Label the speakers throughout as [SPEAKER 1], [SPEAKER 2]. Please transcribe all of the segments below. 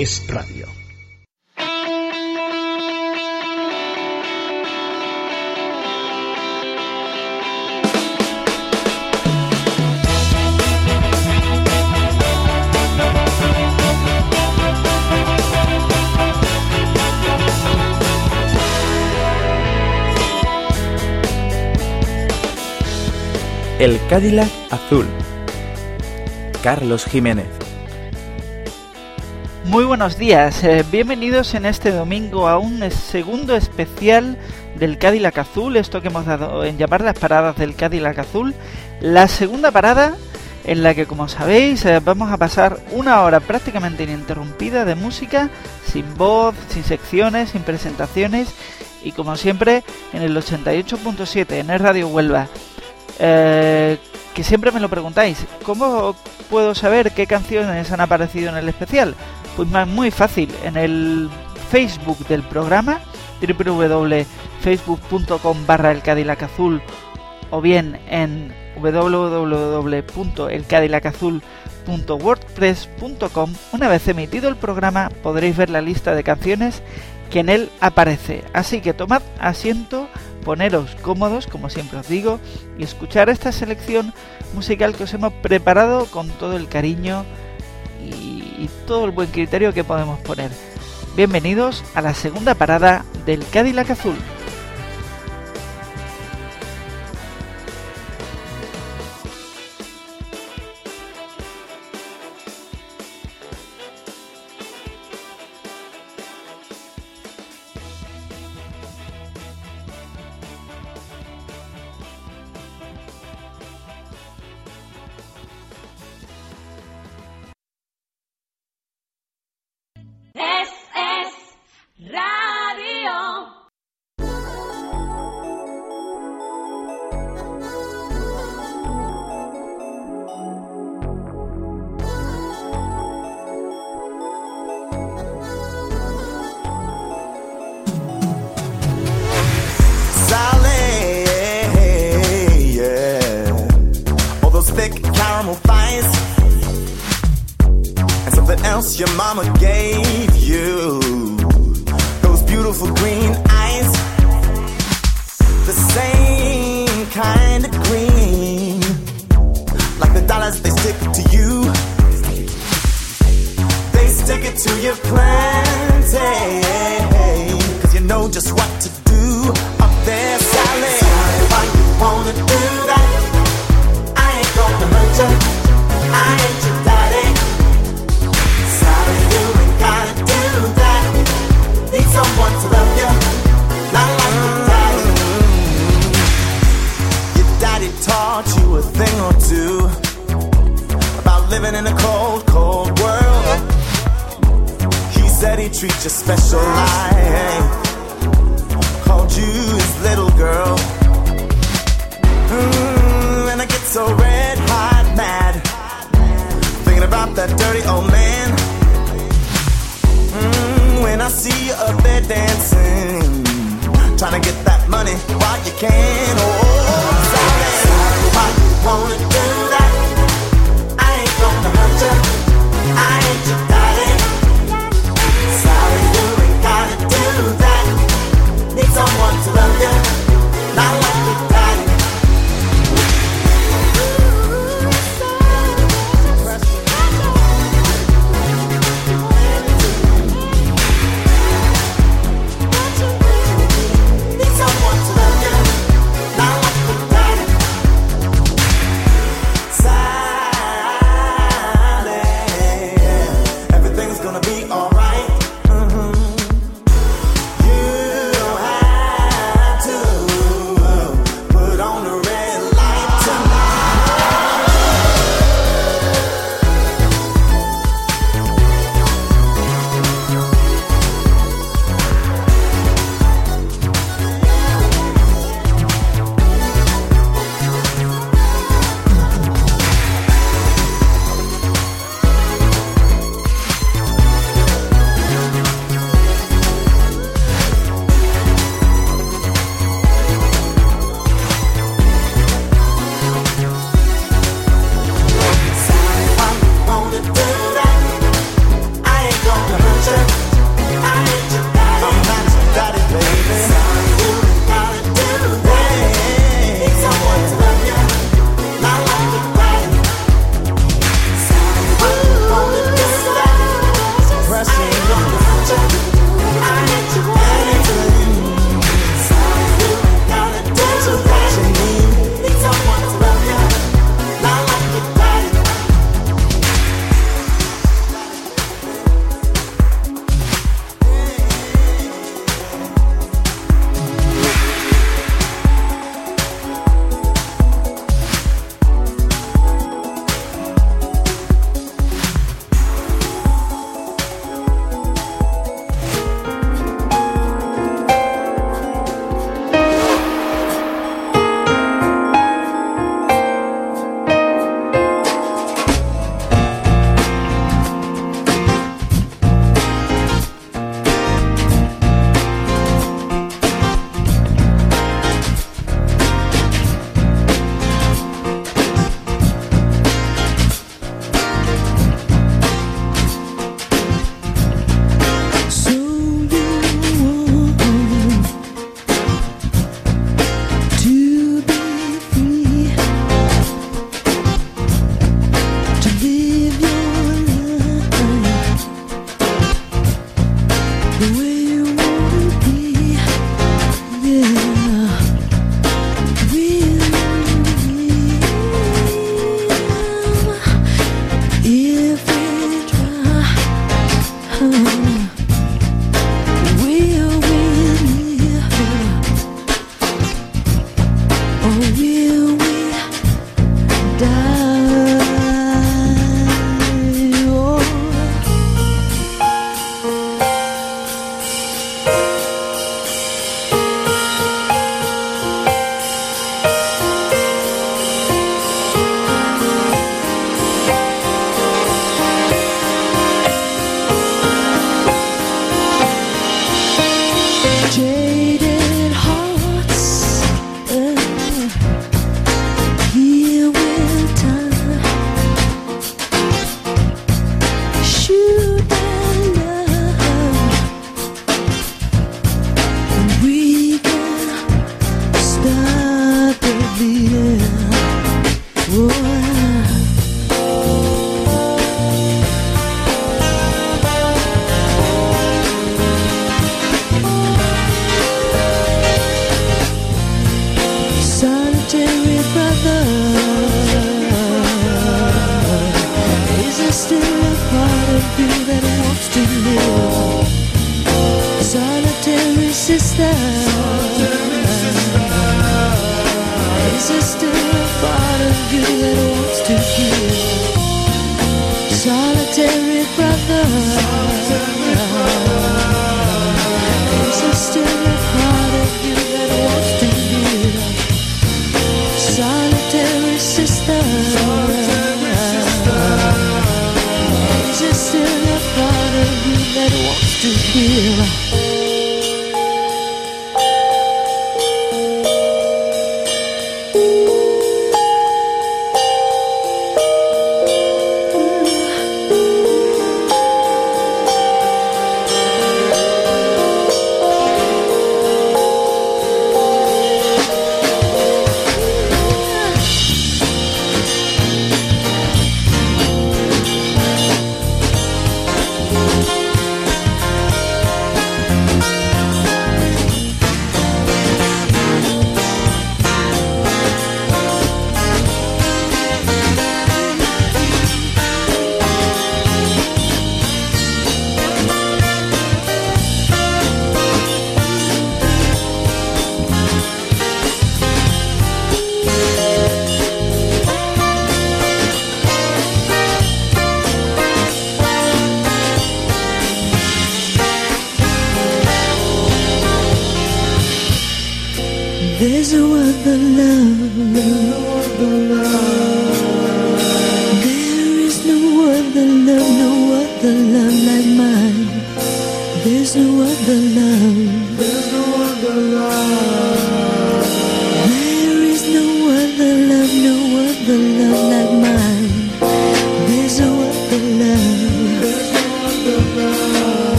[SPEAKER 1] es radio.
[SPEAKER 2] El Cadillac Azul. Carlos Jiménez.
[SPEAKER 3] Muy buenos días, eh, bienvenidos en este domingo a un segundo especial del Cadillac Azul, esto que hemos dado en llamar las paradas del Cadillac Azul. La segunda parada en la que, como sabéis, eh, vamos a pasar una hora prácticamente ininterrumpida de música, sin voz, sin secciones, sin presentaciones y como siempre en el 88.7 en el Radio Huelva. Eh, que siempre me lo preguntáis, ¿cómo puedo saber qué canciones han aparecido en el especial? Pues más muy fácil, en el Facebook del programa, www.facebook.com barra el Cadillac Azul o bien en www.elcadillacazul.wordpress.com una vez emitido el programa podréis ver la lista de canciones que en él aparece. Así que tomad asiento poneros cómodos, como siempre os digo, y escuchar esta selección musical que os hemos preparado con todo el cariño todo el buen criterio que podemos poner. Bienvenidos a la segunda parada del Cadillac Azul.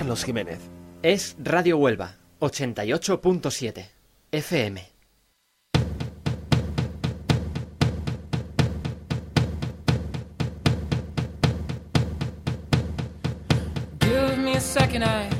[SPEAKER 4] Carlos Jiménez.
[SPEAKER 5] Es Radio Huelva, 88.7 FM.
[SPEAKER 6] Give me a second, I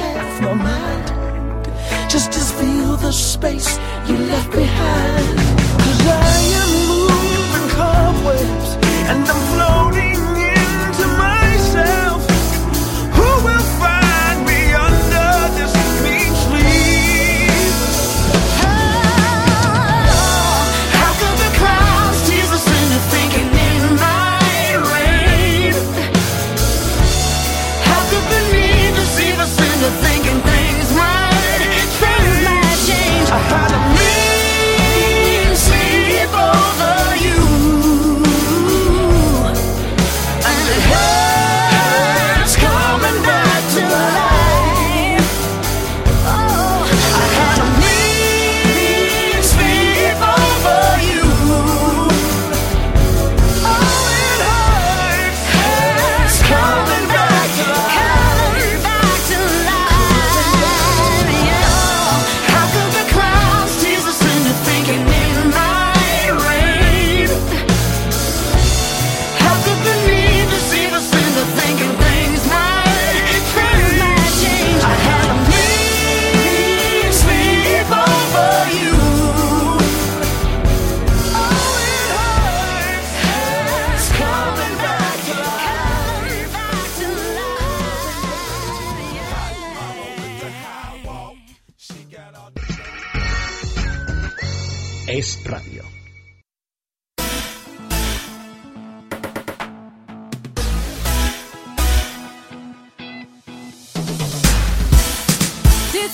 [SPEAKER 6] have no
[SPEAKER 1] mind. Just to feel the space you left behind. Cause I am moving cobwebs and I'm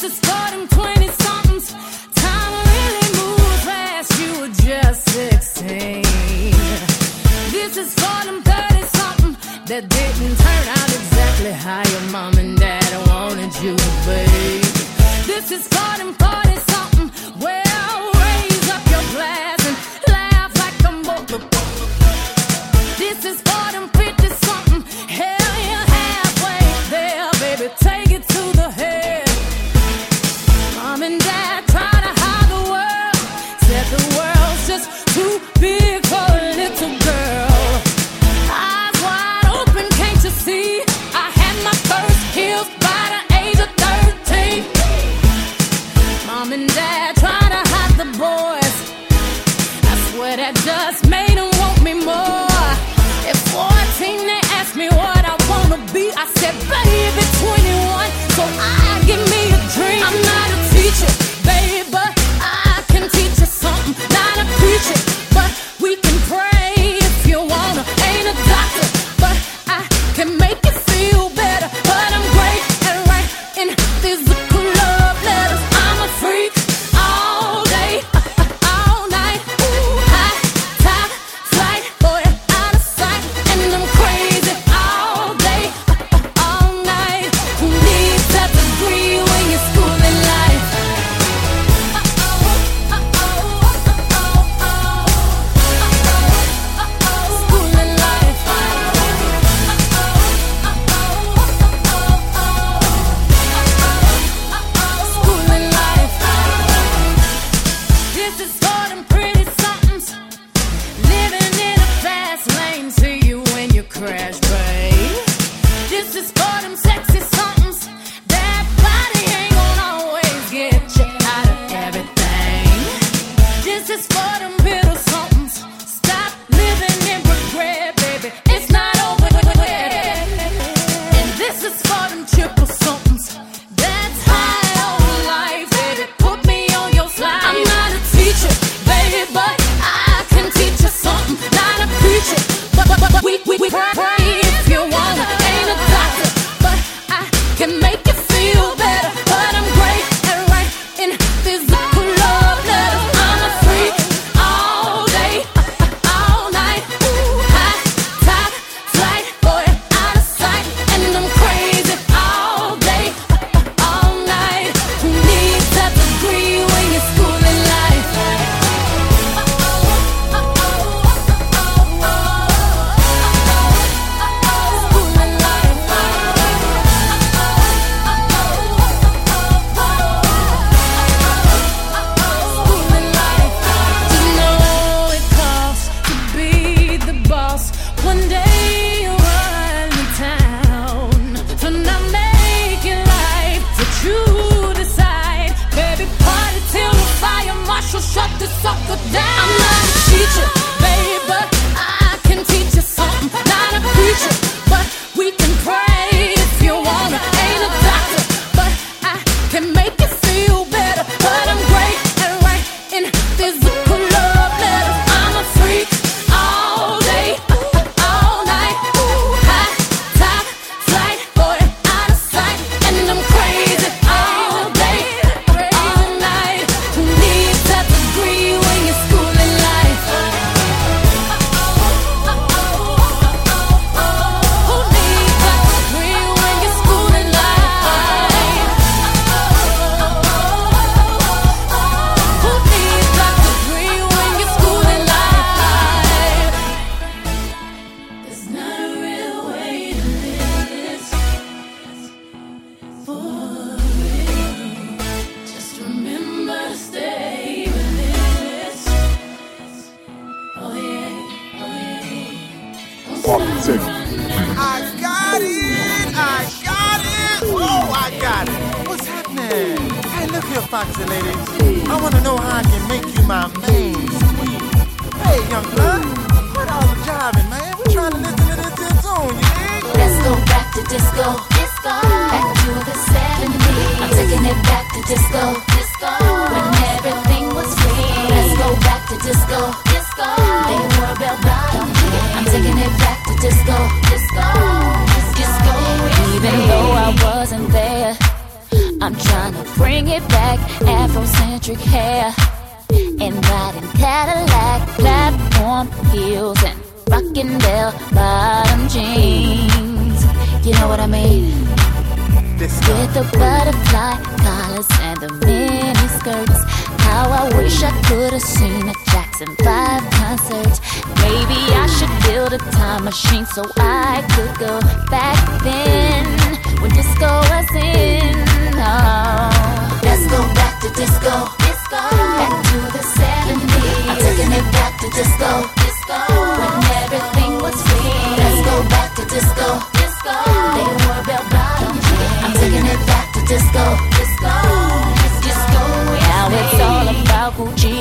[SPEAKER 1] This
[SPEAKER 7] your starting 20 somethings. Time really moves fast, you were just 16. This is 30 that didn't turn out exactly how your mom and dad wanted you. This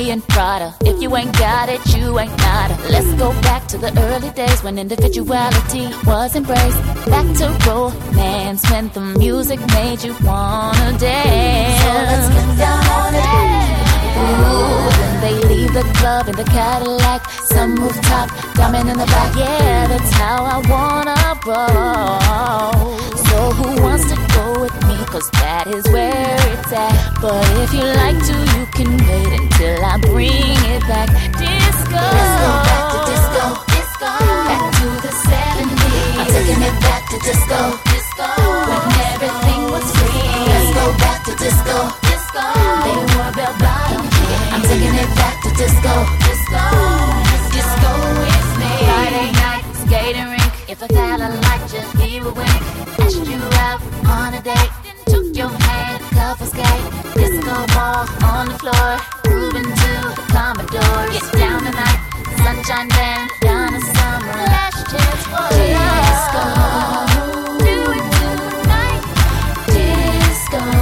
[SPEAKER 8] Gucci and Prada. If you ain't got it, you ain't nada. Let's go back to the early days when individuality was embraced. Back to romance when the music made you wanna dance. So let's get down on it. Ooh, when they leave the club in the Cadillac, some rooftop, diamond in the back. Yeah, that's how I wanna roll. So who wants to go with me? Cause that is where it's at. But if you like to, you can wait until I bring it back. Disco. Let's go back to disco. Disco. Back to the 70s. I'm taking it back to disco. Disco. When everything was free. Let's go back to disco. Disco. They were bell bottom. I'm taking it back to disco. Disco. Disco with me. Friday night, skating rink. If a fella liked you, he would wink. Asked you out on a date. Your hand, couple skate. Disco ball on the floor. Grooving to the Commodore. Get down tonight. Sunshine band. Donna Summer. Last chance for disco. Do it tonight. Disco.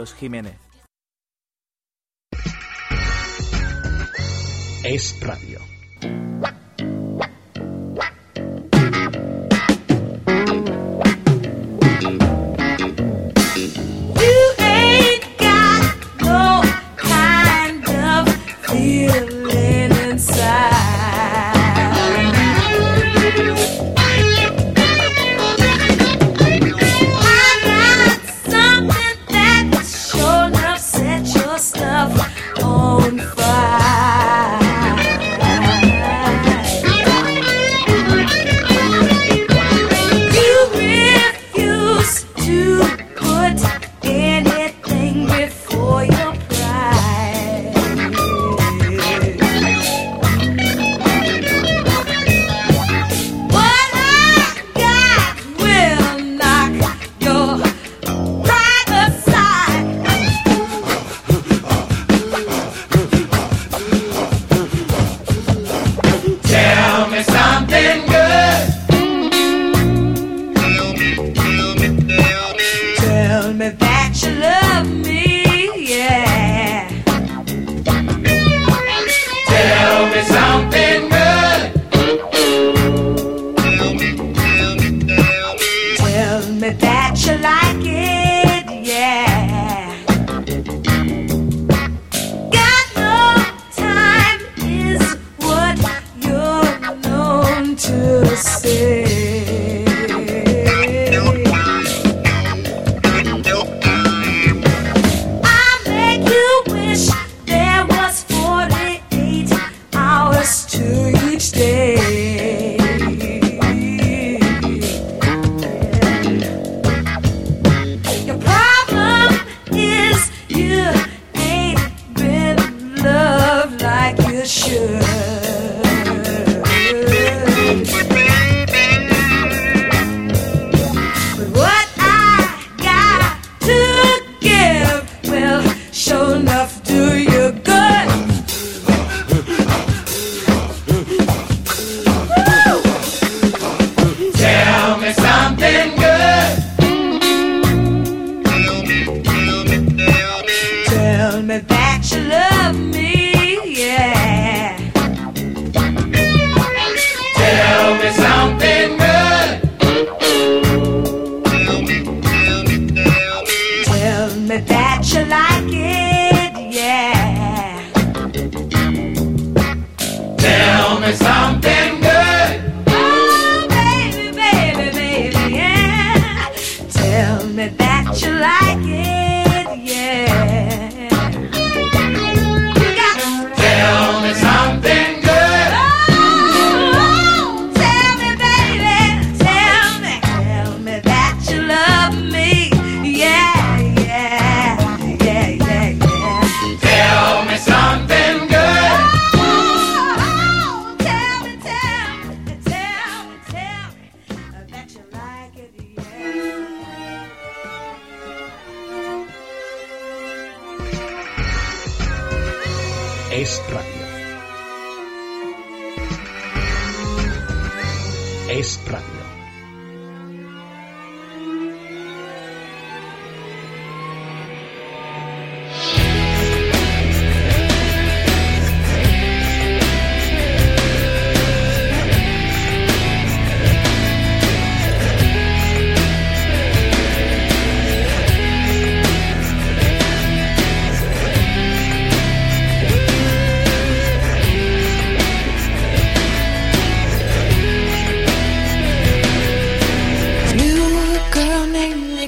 [SPEAKER 2] Carlos Jiménez.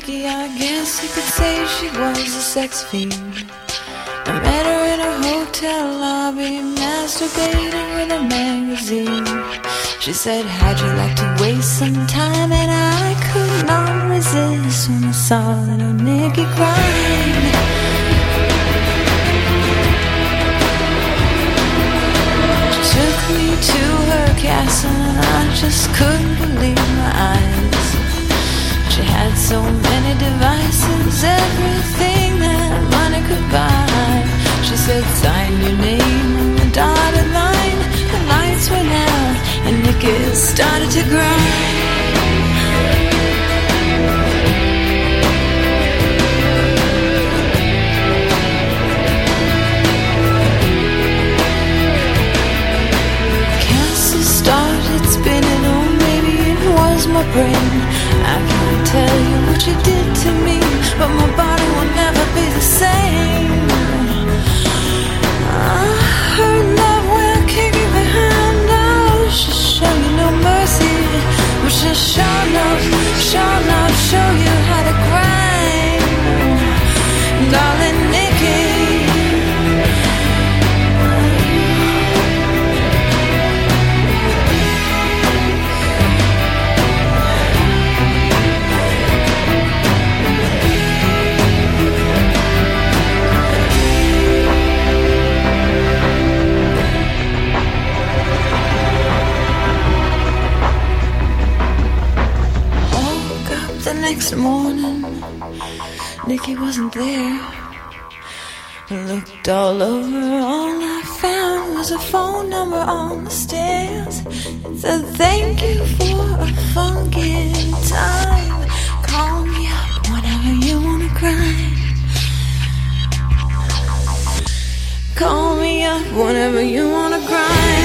[SPEAKER 1] Nikki, I guess you could say she was a sex fiend. I met her in a hotel lobby, masturbating with a magazine. She said, How'd you like to waste some time? And I could not resist when I saw little Nikki crying. She took me to her castle, and I just couldn't believe my eyes. She had so many devices, everything that money could buy. She said, sign your name on the dotted line. The lights went out, and Nikki started to. Castle started spinning, oh maybe it was my brain. I tell you what you did to me, but my body next morning, Nikki wasn't there. I looked all over, all I found was a phone number on the stairs. It said, Thank you for a funky time. Call me up whenever you wanna cry. Call me up whenever you wanna cry.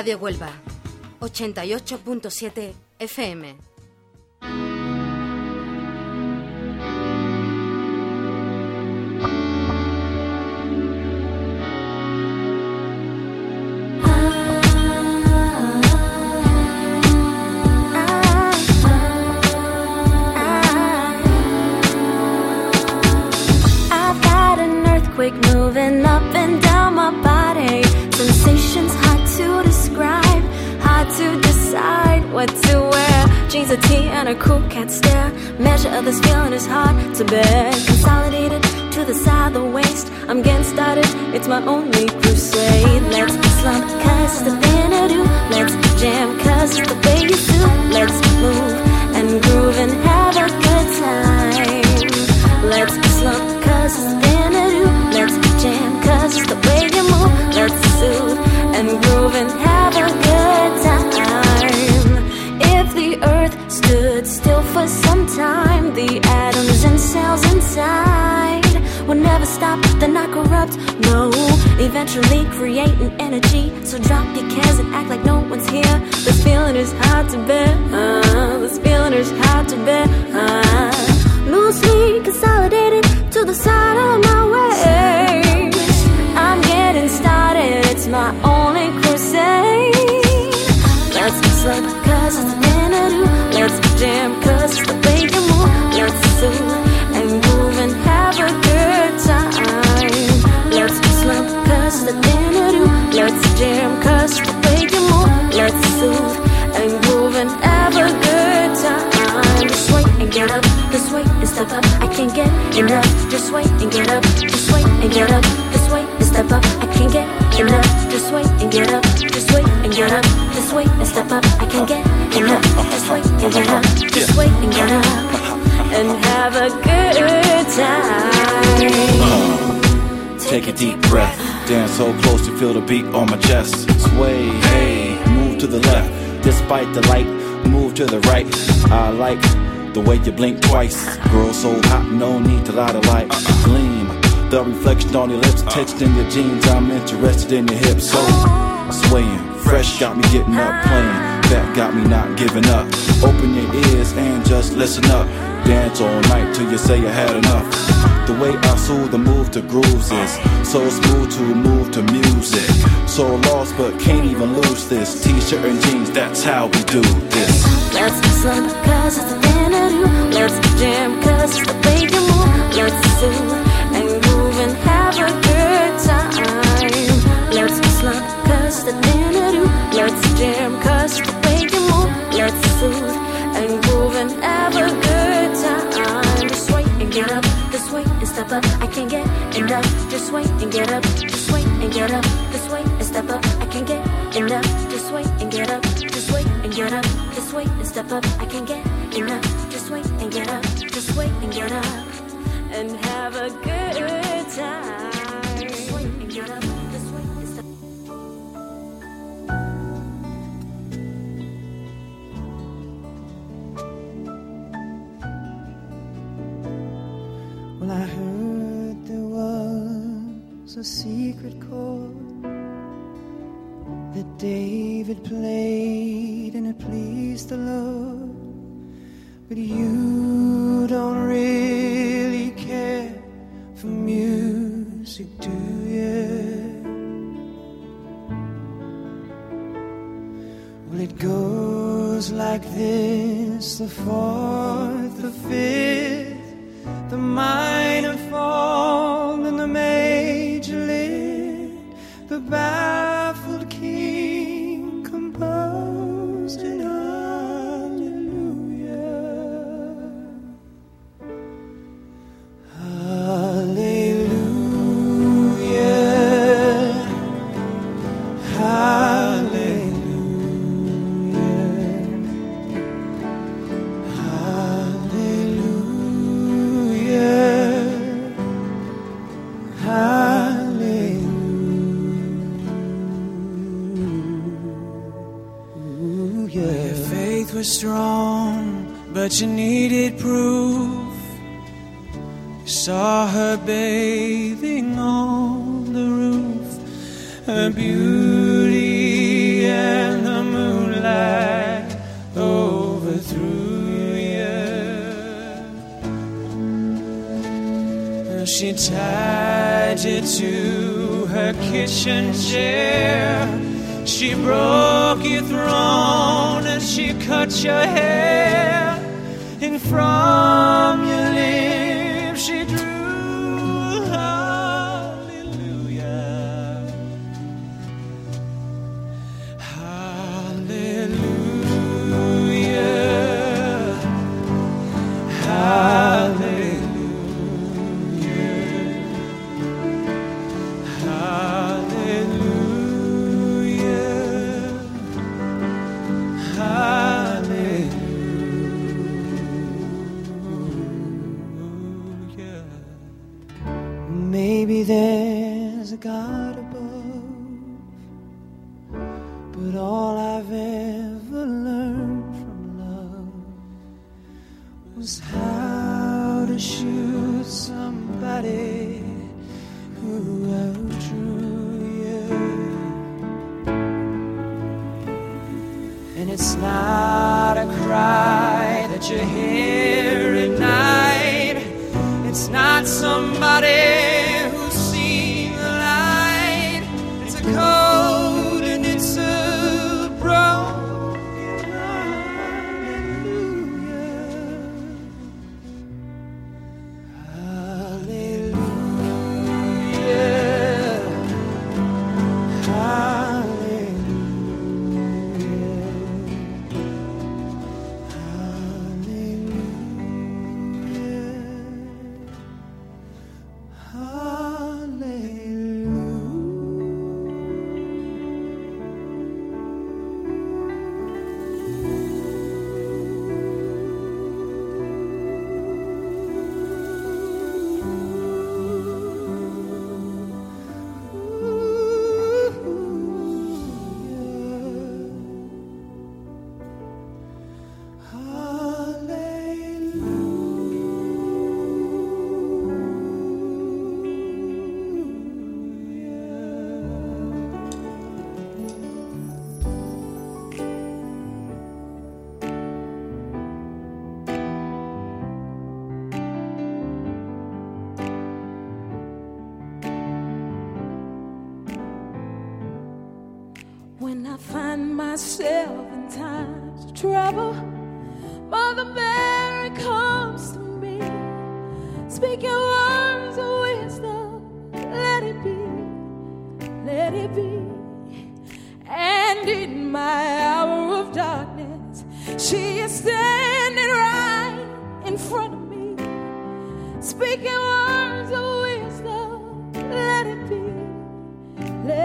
[SPEAKER 9] Radio Huelva, 88.7 FM.
[SPEAKER 10] A cool cat stare. Measure of this feeling is hard to bear. Consolidated to the side the waist. I'm getting started, it's my only crusade. Let's
[SPEAKER 11] me getting up, playing. That got me not giving up. Open your ears and just listen up. Dance all night till you say you had enough. The way I soothe the move to grooves is so smooth to move to music. So lost but can't even lose this. T-shirt and jeans, that's how we do this.
[SPEAKER 10] Let's slump, cause it's the thing to do. Let's jam, cause it's the way you move. Let's soothe and groove and have a good time. Let's slump, cause it's the thing to do. Let's jam, cause the way you move. Let's soothe and groove and have a good time. Just wait and get up, this way and step up. I can't get enough. Just wait and get up, just wait and get up. This way and step up. I can't get enough. Just wait and get up, just wait and get up. This way and step up. I can't get enough. Just wait and get up, just wait and get up. And have a good time. Just wait and get up,
[SPEAKER 12] secret chord that David played and it pleased the Lord. But you don't really care for music, do you? Well, it goes like this the fourth, the fifth, the minor The you needed proof. You saw her bathing on the roof, her beauty and the moonlight overthrew you.
[SPEAKER 13] She tied you to her kitchen chair. She broke your throne and she cut your hair from
[SPEAKER 12] you.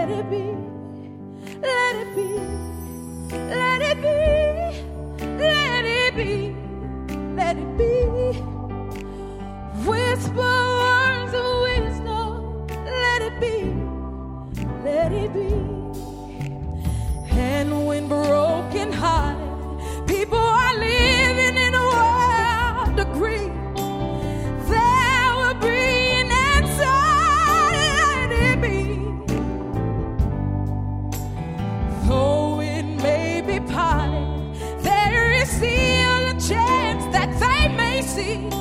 [SPEAKER 7] Let it be, let it be, let it be, let it be. see.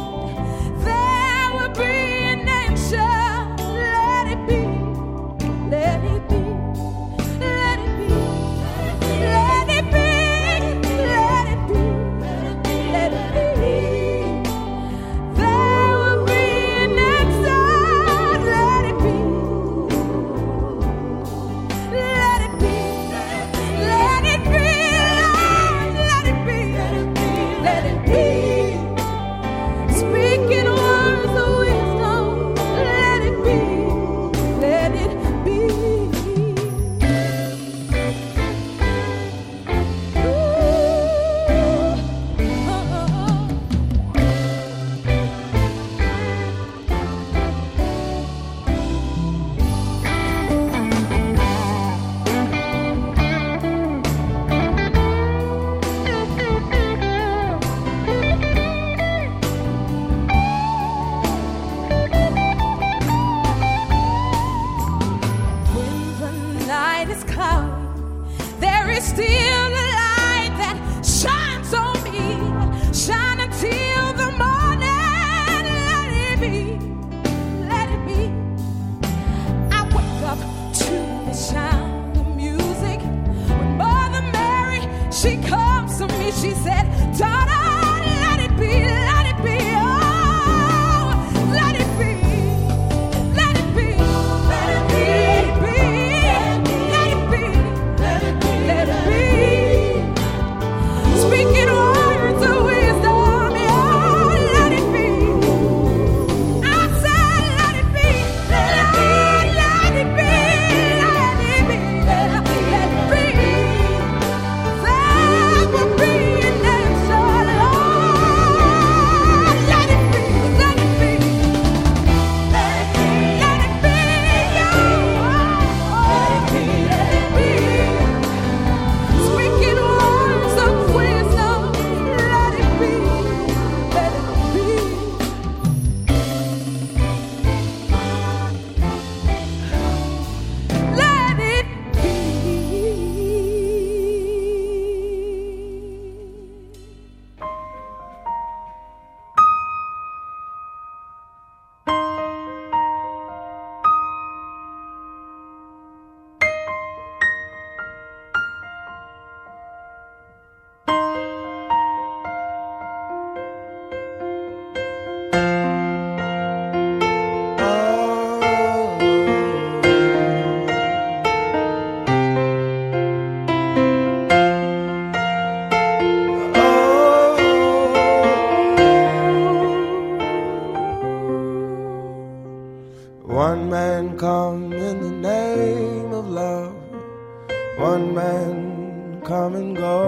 [SPEAKER 14] One man come and go.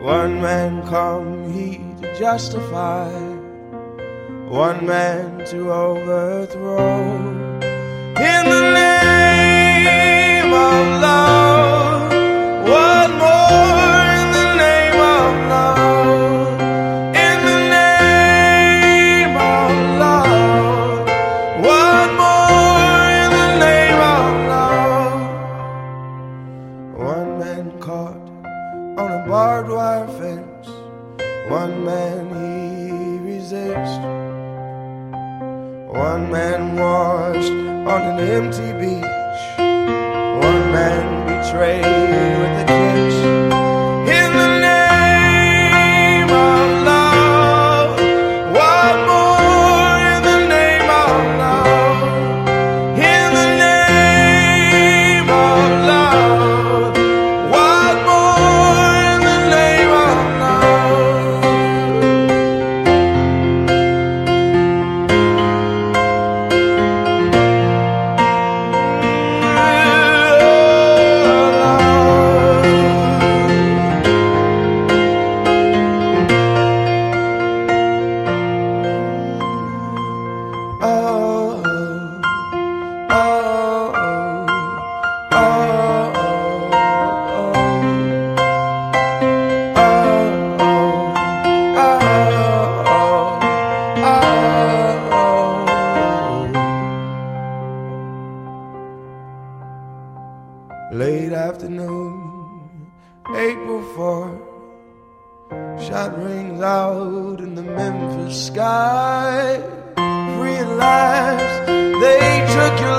[SPEAKER 14] One man come he to justify. One man to overthrow. In the empty Shot rings out in the Memphis sky. At they took your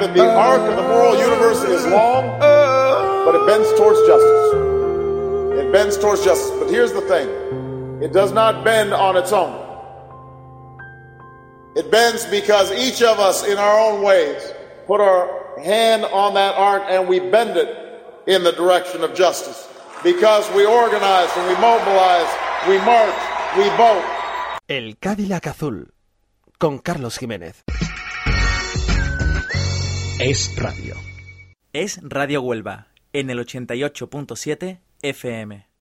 [SPEAKER 15] that the arc of the moral universe is long, but it bends towards justice. It bends towards justice. But here's the thing it does not bend on its own. It bends because each of us, in our own ways, put our hand on that arc and we bend it in the direction of justice. Because we organize and we mobilize, we march, we vote.
[SPEAKER 4] El Cadillac Azul con Carlos Jiménez.
[SPEAKER 2] Es radio. Es Radio Huelva, en el 88.7 FM.